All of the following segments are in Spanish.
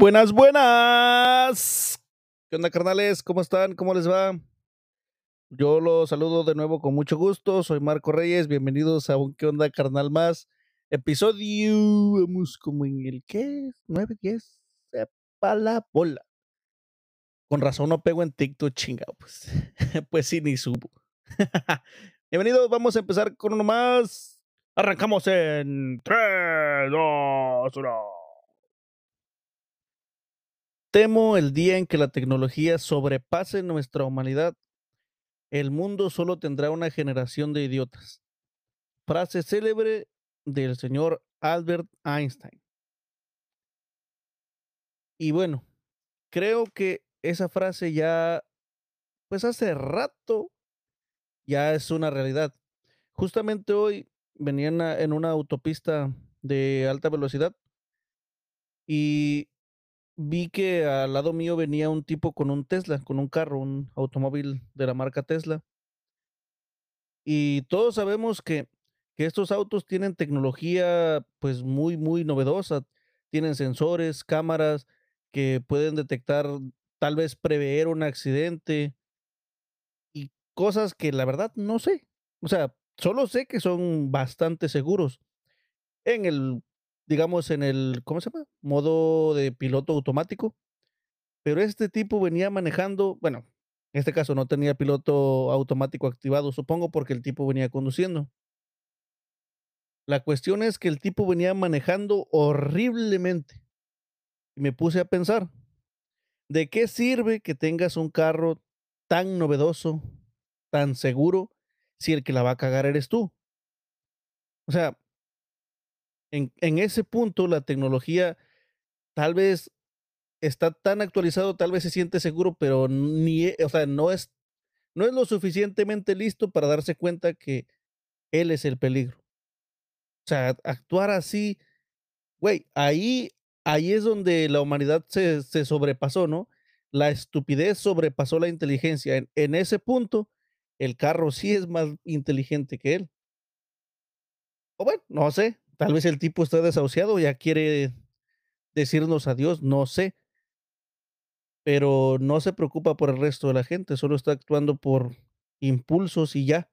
Buenas, buenas. ¿Qué onda, carnales? ¿Cómo están? ¿Cómo les va? Yo los saludo de nuevo con mucho gusto. Soy Marco Reyes. Bienvenidos a un ¿Qué onda, carnal? Más episodio. Vamos como en el ¿qué? 9, 10. Sepa la bola. Con razón no pego en TikTok, chingado. Pues, pues sí, ni subo. Bienvenidos. Vamos a empezar con uno más. Arrancamos en 3, 2, 1. Temo el día en que la tecnología sobrepase nuestra humanidad. El mundo solo tendrá una generación de idiotas. Frase célebre del señor Albert Einstein. Y bueno, creo que esa frase ya, pues hace rato, ya es una realidad. Justamente hoy venía en una, autopista de alta velocidad y vi que al lado mío venía un tipo con un Tesla, con un carro, un automóvil de la marca Tesla. Y todos sabemos que, que estos autos tienen tecnología pues muy, muy novedosa. Tienen sensores, cámaras que pueden detectar, tal vez prever un accidente y cosas que la verdad no sé. O sea, solo sé que son bastante seguros. En el digamos, en el, ¿cómo se llama? Modo de piloto automático. Pero este tipo venía manejando, bueno, en este caso no tenía piloto automático activado, supongo, porque el tipo venía conduciendo. La cuestión es que el tipo venía manejando horriblemente. Y me puse a pensar, ¿de qué sirve que tengas un carro tan novedoso, tan seguro, si el que la va a cagar eres tú? O sea, en, ese punto la tecnología tal vez está tan actualizado, tal vez se siente seguro, pero ni, e, o sea, no es, no es lo suficientemente listo para darse cuenta que él es el peligro. O sea, actuar así, güey, ahí, ahí es donde la humanidad se, se sobrepasó, ¿no? La estupidez sobrepasó la inteligencia. En, en ese punto, el carro sí es más inteligente que él. O bueno, no sé, Tal vez el tipo está desahuciado, ya quiere decirnos adiós, no sé. Pero no se preocupa por el resto de la gente, solo está actuando por impulsos y ya.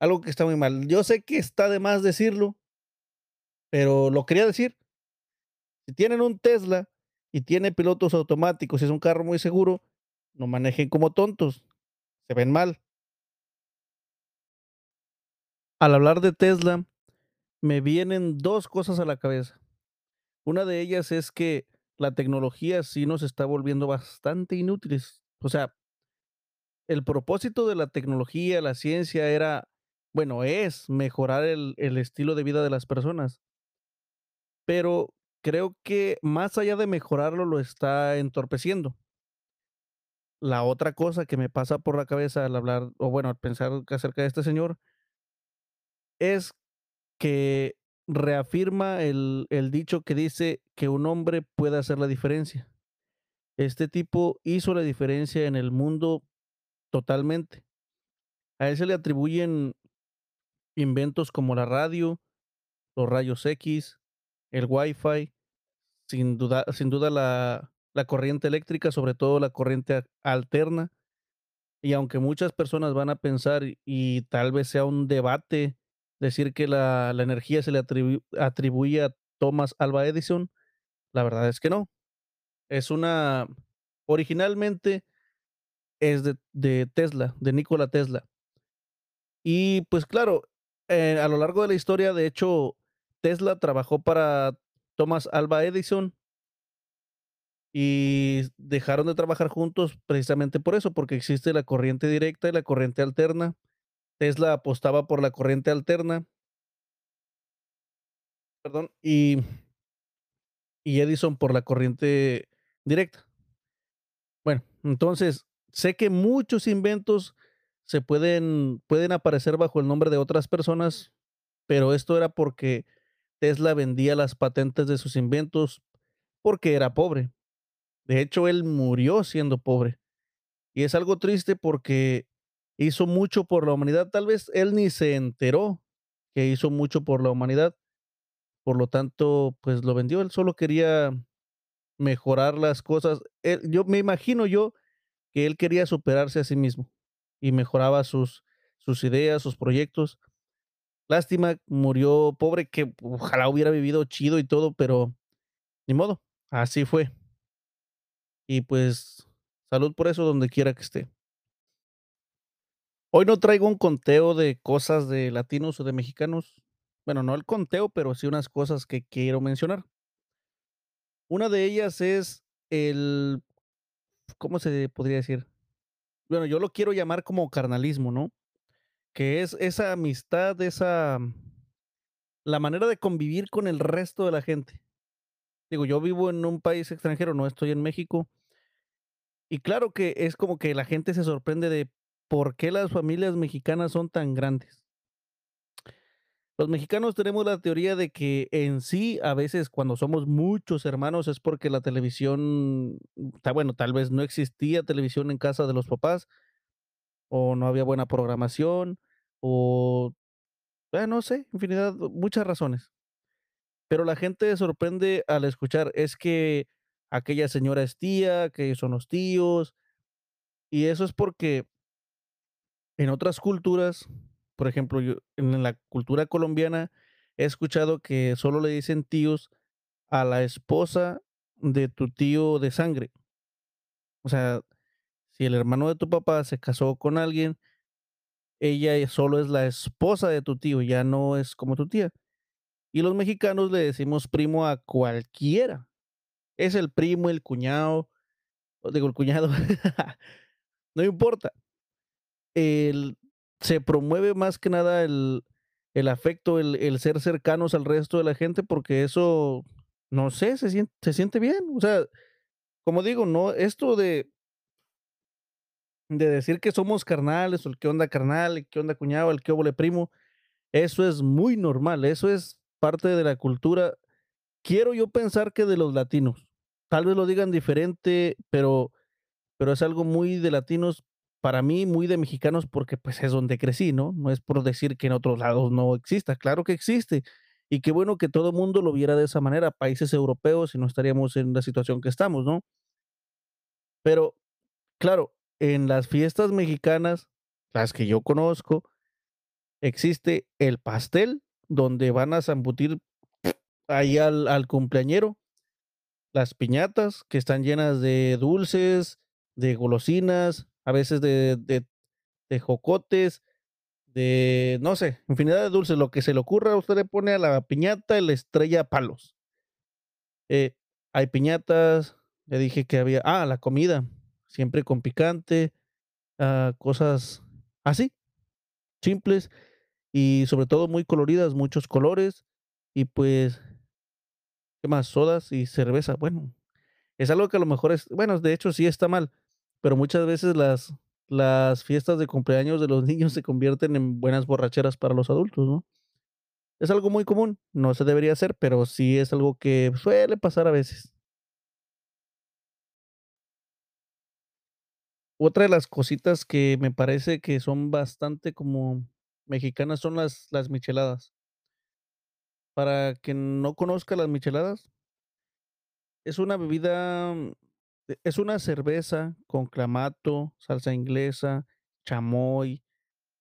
Algo que está muy mal. Yo sé que está de más decirlo, pero lo quería decir. Si tienen un Tesla y tiene pilotos automáticos y es un carro muy seguro, no manejen como tontos. Se ven mal. Al hablar de Tesla, me vienen dos cosas a la cabeza. Una de ellas es que la tecnología sí nos está volviendo bastante inútiles. O sea, el propósito de la tecnología, la ciencia era, bueno, es mejorar el, el estilo de vida de las personas. Pero creo que más allá de mejorarlo, lo está entorpeciendo. La otra cosa que me pasa por la cabeza al hablar, o bueno, al pensar acerca de este señor, es que reafirma el, el dicho que dice que un hombre puede hacer la diferencia. Este tipo hizo la diferencia en el mundo totalmente. A él se le atribuyen inventos como la radio, los rayos X, el Wi-Fi, sin duda, sin duda la, la corriente eléctrica, sobre todo la corriente alterna. Y aunque muchas personas van a pensar, y tal vez sea un debate decir que la, la energía se le atribu atribuye a Thomas Alva Edison. La verdad es que no. Es una, originalmente es de, Tesla, de Nikola Tesla. Y pues claro, eh, a lo largo de la historia, de hecho, Tesla trabajó para Thomas Alva Edison y dejaron de trabajar juntos precisamente por eso, porque existe la corriente directa y la corriente alterna Tesla apostaba por la corriente alterna. Perdón, y, y Edison por la corriente directa. Bueno, entonces, sé que muchos inventos se pueden, pueden aparecer bajo el nombre de otras personas, pero esto era porque Tesla vendía las patentes de sus inventos porque era pobre. De hecho, él murió siendo pobre. Y es algo triste porque hizo mucho por la humanidad. Tal vez él ni se enteró que hizo mucho por la humanidad. Por lo tanto, pues lo vendió. Él solo quería mejorar las cosas. Él yo me imagino yo que él quería superarse a sí mismo y mejoraba sus sus ideas, sus proyectos. Lástima, murió pobre, que ojalá hubiera vivido chido y todo, pero ni modo, así fue. Y pues, salud por eso donde quiera que esté. Hoy no traigo un conteo de cosas de latinos o de mexicanos. Bueno, no el conteo, pero sí unas cosas que quiero mencionar. Una de ellas es el, ¿cómo se podría decir? Bueno, yo lo quiero llamar como carnalismo, ¿no? Que es esa amistad, esa la manera de convivir con el resto de la gente. Digo, yo vivo en un país extranjero, no estoy en México. Y claro que es como que la gente se sorprende de por qué las familias mexicanas son tan grandes. Los mexicanos tenemos la teoría de que en sí, a veces cuando somos muchos hermanos es porque la televisión, está bueno, tal vez no existía televisión en casa de los papás, o no había buena programación, o eh, no sé, infinidad, muchas razones. Pero la gente sorprende al escuchar, es que aquella señora es tía, que son los tíos, y eso es porque en otras culturas, por ejemplo, yo en la cultura colombiana he escuchado que solo le dicen tíos a la esposa de tu tío de sangre. O sea, si el hermano de tu papá se casó con alguien, ella solo es la esposa de tu tío, ya no es como tu tía. Y los mexicanos le decimos primo a cualquiera. Es el primo, el cuñado, digo, el cuñado, no importa. El se promueve más que nada el el afecto, el el ser cercanos al resto de la gente, porque eso, no sé, se sien se siente bien. O sea, como digo, no, esto de de decir que somos carnales, o el qué onda carnal, el qué onda cuñado, el qué óvole primo, eso es muy normal, eso es parte de la cultura. Quiero yo pensar que de los latinos, tal vez lo digan diferente, pero pero es algo muy de latinos, para mí muy de mexicanos, porque, pues, es donde crecí, ¿no? No es por decir que en otros lados no exista, claro que existe, y qué bueno que todo mundo lo viera de esa manera, países europeos, y no estaríamos en la situación que estamos, ¿no? Pero, claro, en las fiestas mexicanas, las que yo conozco, existe el pastel, donde van a zambutir ahí al al cumpleañero, las piñatas, que están llenas de dulces, de golosinas, a veces de de de jocotes, de, no sé, infinidad de dulces, lo que se le ocurra, usted le pone a la piñata y le estrella palos. Eh, hay piñatas, ya dije que había ah, la comida, siempre con picante, ah, cosas así, simples y sobre todo muy coloridas, muchos colores y, pues ¿qué más? Sodas y cerveza. Bueno, es algo que a lo mejor es bueno, de hecho, sí está mal, pero muchas veces las las fiestas de cumpleaños de los niños se convierten en buenas borracheras para los adultos, ¿no? Es algo muy común, no se debería hacer, pero sí es algo que suele pasar a veces. Otra de las cositas que me parece que son bastante como mexicanas son las las micheladas. Para quien no conozca las micheladas es una bebida, es una cerveza con clamato, salsa inglesa, chamoy,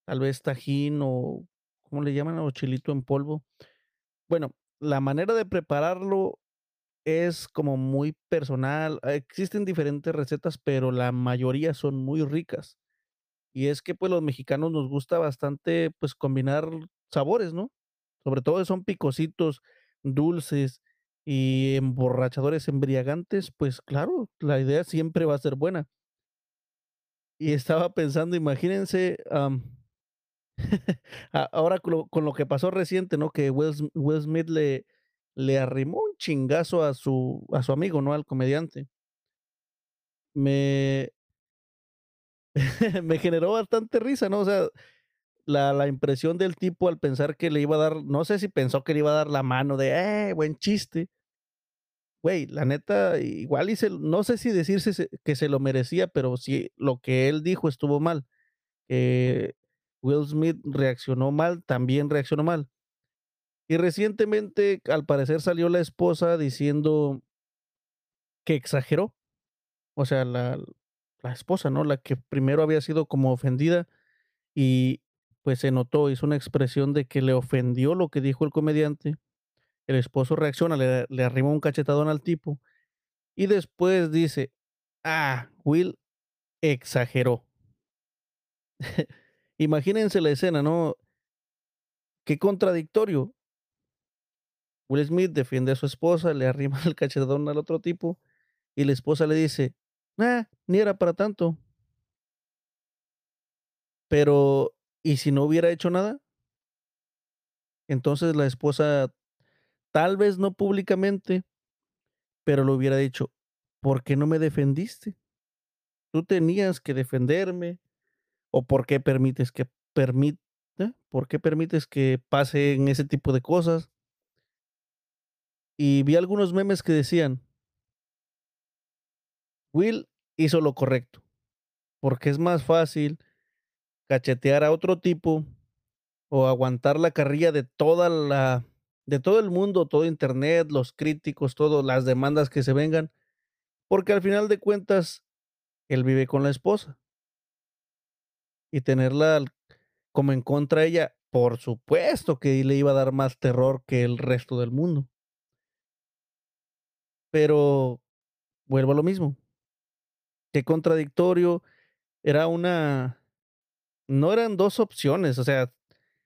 tal vez tajín o, ¿cómo le llaman? O chilito en polvo. Bueno, la manera de prepararlo es como muy personal, ah, existen diferentes recetas, pero la mayoría son muy ricas. Y es que, pues, los mexicanos nos gusta bastante, pues, combinar sabores, ¿no? Sobre todo son picositos, dulces y emborrachadores, embriagantes, pues claro, la idea siempre va a ser buena. Y estaba pensando, imagínense, ahora con lo con lo que pasó reciente, ¿no? Que Will Will Smith le le arrimó un chingazo a su a su amigo, ¿no? Al comediante. Me me generó bastante risa, ¿no? O sea, la la impresión del tipo al pensar que le iba a dar, no sé si pensó que le iba a dar la mano de: "Eh, buen chiste". Güey, la neta, igual y se no sé si decirse se que se lo merecía, pero si lo que él dijo estuvo mal. Will Smith reaccionó mal, también reaccionó mal. Y recientemente, al parecer, salió la esposa diciendo que exageró. O sea, la la esposa, ¿no? La que primero había sido como ofendida y, pues, se notó, hizo una expresión de que le ofendió lo que dijo el comediante. El esposo reacciona, le le arrima un cachetadón al tipo y después dice: "Ah, Will exageró". Imagínense la escena, ¿no? Qué contradictorio. Will Smith defiende a su esposa, le arrima el cachetadón al otro tipo y la esposa le dice: "Ah, ni era para tanto". Pero, ¿y si no hubiera hecho nada? Entonces la esposa, tal vez no públicamente, pero le hubiera dicho: "¿Por qué no me defendiste? Tú tenías que defenderme, o, ¿por qué permites que permit eh? ¿Por qué permites que pasen ese tipo de cosas?". Y vi algunos memes que decían Will hizo lo correcto, porque es más fácil cachetear a otro tipo, o aguantar la carrilla de toda la de todo el mundo, todo Internet, los críticos, todo, las demandas que se vengan, porque al final de cuentas, él vive con la esposa. Y tenerla como en contra ella, por supuesto que le iba a dar más terror que el resto del mundo. Pero vuelvo a lo mismo. Qué contradictorio, era una no eran 2 opciones, o sea,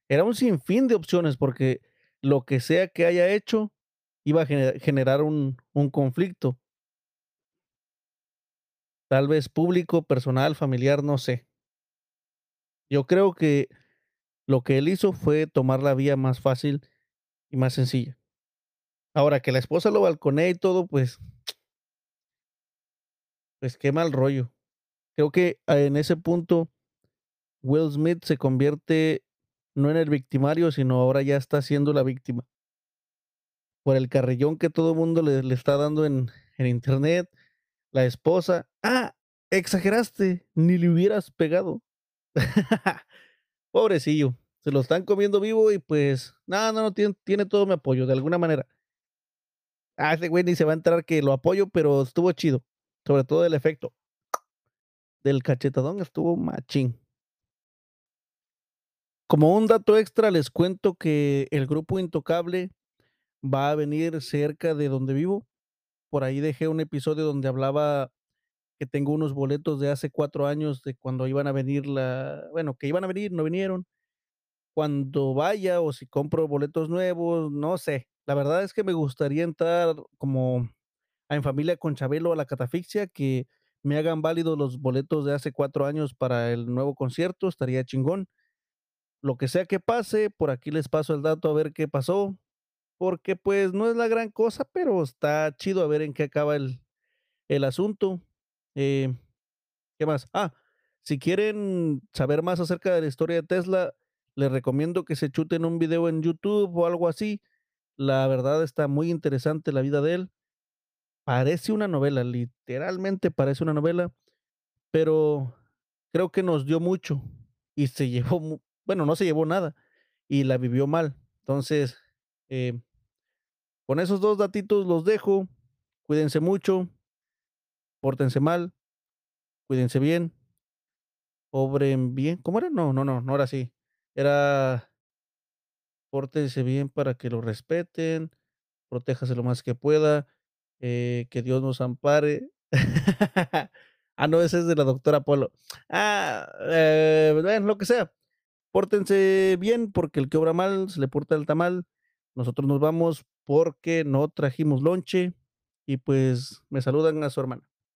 era un sinfín de opciones, porque lo que sea que haya hecho iba a gene generar un conflicto. Tal vez público, personal, familiar, no sé. Yo creo que lo que él hizo fue tomar la vía más fácil y más sencilla. Ahora que la esposa lo balconee y todo, pues pues qué mal rollo. Creo que, ah, en ese punto, Will Smith se convierte no en el victimario, sino ahora ya está siendo la víctima. Por el carrillón que todo mundo le le está dando en en Internet, la esposa: "Ah, exageraste, ni le hubieras pegado". Pobrecillo, se lo están comiendo vivo y, pues, no, no, no, tiene tiene todo mi apoyo, de alguna manera. Ah, ese güey ni se va a enterar que lo apoyo, pero estuvo chido, sobre todo el efecto del cachetadón, estuvo machín. Como un dato extra, les cuento que el grupo Intocable va a venir cerca de donde vivo. Por ahí dejé un episodio donde hablaba que tengo unos boletos de hace 4 años de cuando iban a venir la bueno, que iban a venir, no vinieron. Cuando vaya, o si compro boletos nuevos, no sé. La verdad es que me gustaría entrar como En familia con Chabelo a la Catafixia, que me hagan válidos los boletos de hace 4 años para el nuevo concierto, estaría chingón. Lo que sea que pase, por aquí les paso el dato a ver qué pasó, porque, pues, no es la gran cosa, pero está chido a ver en qué acaba el el asunto. Eh, ¿qué más? Ah, si quieren saber más acerca de la historia de Tesla, les recomiendo que se chuten un video en YouTube o algo así. La verdad está muy interesante la vida de él. Parece una novela, literalmente parece una novela, pero creo que nos dio mucho y se llevó bueno, no se llevó nada y la vivió mal. Entonces, eh con esos 2 datitos los dejo. Cuídense mucho. Pórtense mal. Cuídense bien. Obren bien, ¿cómo era? No, no, no, no era así. Era pórtense bien para que lo respeten, protéjase lo más que pueda, eh, que Dios nos ampare. Ah, no, ese es de la doctora Polo. Ah, eh, lo que sea. Pórtense bien, porque el que obra mal se le porta el tamal. Nosotros nos vamos porque no trajimos lonche y, pues, me saludan a su hermana.